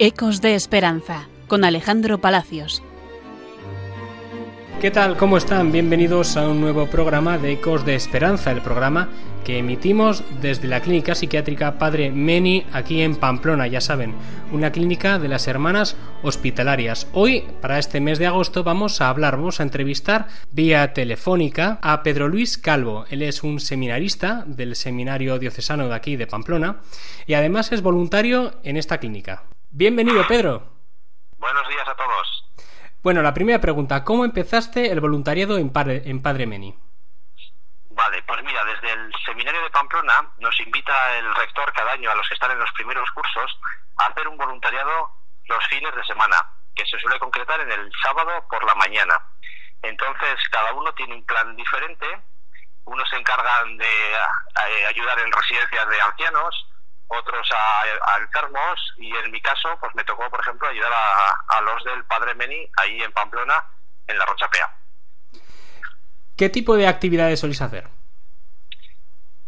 Ecos de Esperanza, con Alejandro Palacios. ¿Qué tal? ¿Cómo están? Bienvenidos a un nuevo programa de Ecos de Esperanza, el programa que emitimos desde la Clínica Psiquiátrica Padre Meni aquí en Pamplona, ya saben, una clínica de las Hermanas Hospitalarias. Hoy, para este mes de agosto, vamos a hablar, vamos a entrevistar vía telefónica a Pedro Luis Calvo. Él es un seminarista del Seminario Diocesano de aquí de Pamplona y además es voluntario en esta clínica. Bienvenido, Pedro. Buenos días a todos. Bueno, la primera pregunta, ¿cómo empezaste el voluntariado en Padre, en Padre Meni? Vale, pues mira, desde el seminario de Pamplona nos invita el rector cada año a los que están en los primeros cursos a hacer un voluntariado los fines de semana, que se suele concretar en el sábado por la mañana. Entonces, cada uno tiene un plan diferente. Unos se encargan de eh, ayudar en residencias de ancianos, otros a, enfermos y en mi caso pues me tocó por ejemplo ayudar a, los del Padre Meni ahí en Pamplona en la Rochapea. ¿Qué tipo de actividades soléis hacer?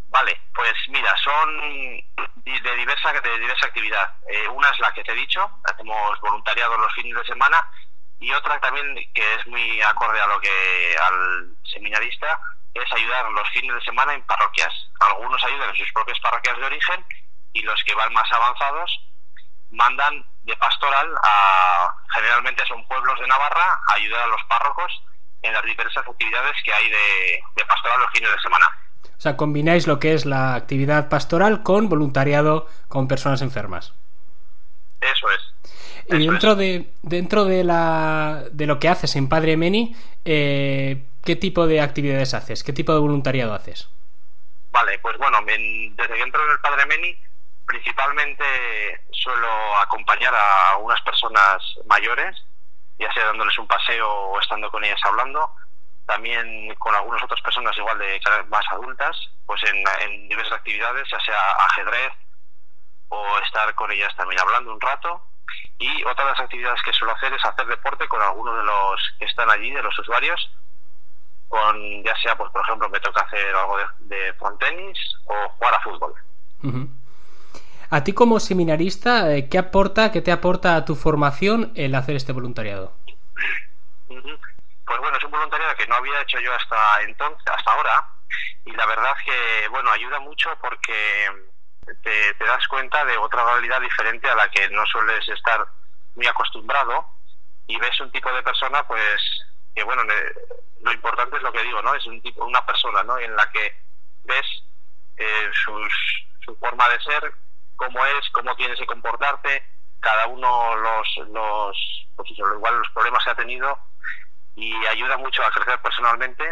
Vale, pues mira, son de diversa, de diversa actividad. Eh, una es la que te he dicho, hacemos voluntariado los fines de semana y otra también que es muy acorde a lo que al seminarista es ayudar los fines de semana en parroquias. Algunos ayudan en sus propias parroquias de origen y los que van más avanzados mandan de pastoral a generalmente son pueblos de Navarra a ayudar a los párrocos en las diversas actividades que hay de, pastoral los fines de semana. O sea, combináis lo que es la actividad pastoral con voluntariado con personas enfermas. Eso es. y dentro de dentro de la de lo que haces en Padre Meni, eh, ¿qué tipo de actividades haces? ¿Qué tipo de voluntariado haces? Vale, pues bueno, desde que entro en el Padre Meni principalmente suelo acompañar a unas personas mayores, ya sea dándoles un paseo o estando con ellas hablando, también con algunas otras personas igual de más adultas, pues en, diversas actividades, ya sea ajedrez o estar con ellas también hablando un rato. Y otra de las actividades que suelo hacer es hacer deporte con algunos de los que están allí, de los usuarios, con ya sea, pues por ejemplo, me toca hacer algo de, frontenis o jugar a fútbol. A ti como seminarista, eh, ¿qué aporta, qué te aporta a tu formación el hacer este voluntariado? Pues bueno, es un voluntariado que no había hecho yo hasta entonces, hasta ahora, y la verdad que bueno ayuda mucho porque te, das cuenta de otra realidad diferente a la que no sueles estar muy acostumbrado y ves un tipo de persona pues que bueno lo importante es lo que digo no es un tipo una persona no en la que ves eh, sus, su forma de ser cómo es, cómo tienes que comportarte, cada uno los, los, pues igual los problemas que ha tenido y ayuda mucho a crecer personalmente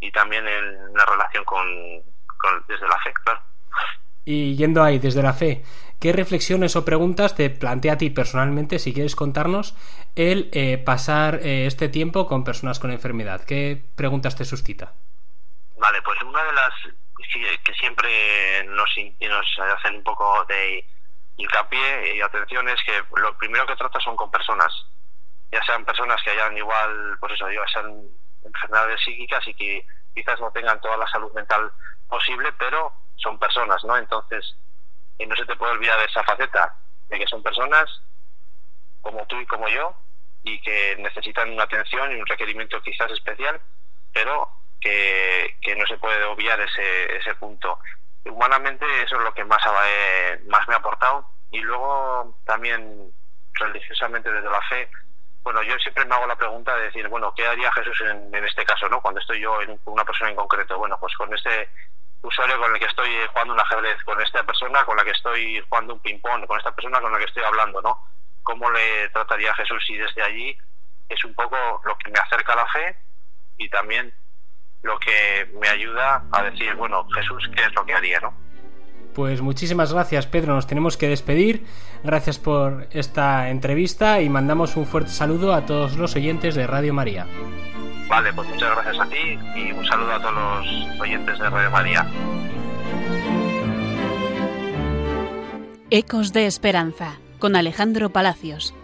y también en la relación con, desde la fe, claro. Y yendo ahí, desde la fe, ¿qué reflexiones o preguntas te plantea a ti personalmente, si quieres contarnos, el eh, pasar eh, este tiempo con personas con enfermedad? ¿Qué preguntas te suscita? Vale, pues una de las que siempre nos, nos hacen un poco de hincapié y atención es que lo primero que trata son con personas, ya sean personas que hayan igual, pues eso, ya sean enfermedades psíquicas y que quizás no tengan toda la salud mental posible, pero son personas, ¿no? Entonces, y no se te puede olvidar de esa faceta, de que son personas como tú y como yo, y que necesitan una atención y un requerimiento quizás especial, pero que, no se puede obviar ese, ese punto. Humanamente eso es lo que más, eh, más me ha aportado y luego también religiosamente desde la fe, bueno, yo siempre me hago la pregunta de decir, bueno, ¿qué haría Jesús en, en este caso, no? Cuando estoy yo en una persona en concreto, bueno, pues con este usuario con el que estoy jugando un ajedrez, con esta persona con la que estoy jugando un ping-pong, con esta persona con la que estoy hablando, ¿no? ¿Cómo le trataría a Jesús? Y desde allí es un poco lo que me acerca a la fe y también lo que me ayuda a decir, bueno, Jesús, ¿qué es lo que haría, no? Pues muchísimas gracias, Pedro. Nos tenemos que despedir. Gracias por esta entrevista y mandamos un fuerte saludo a todos los oyentes de Radio María. Vale, pues muchas gracias a ti y un saludo a todos los oyentes de Radio María. Ecos de Esperanza con Alejandro Palacios.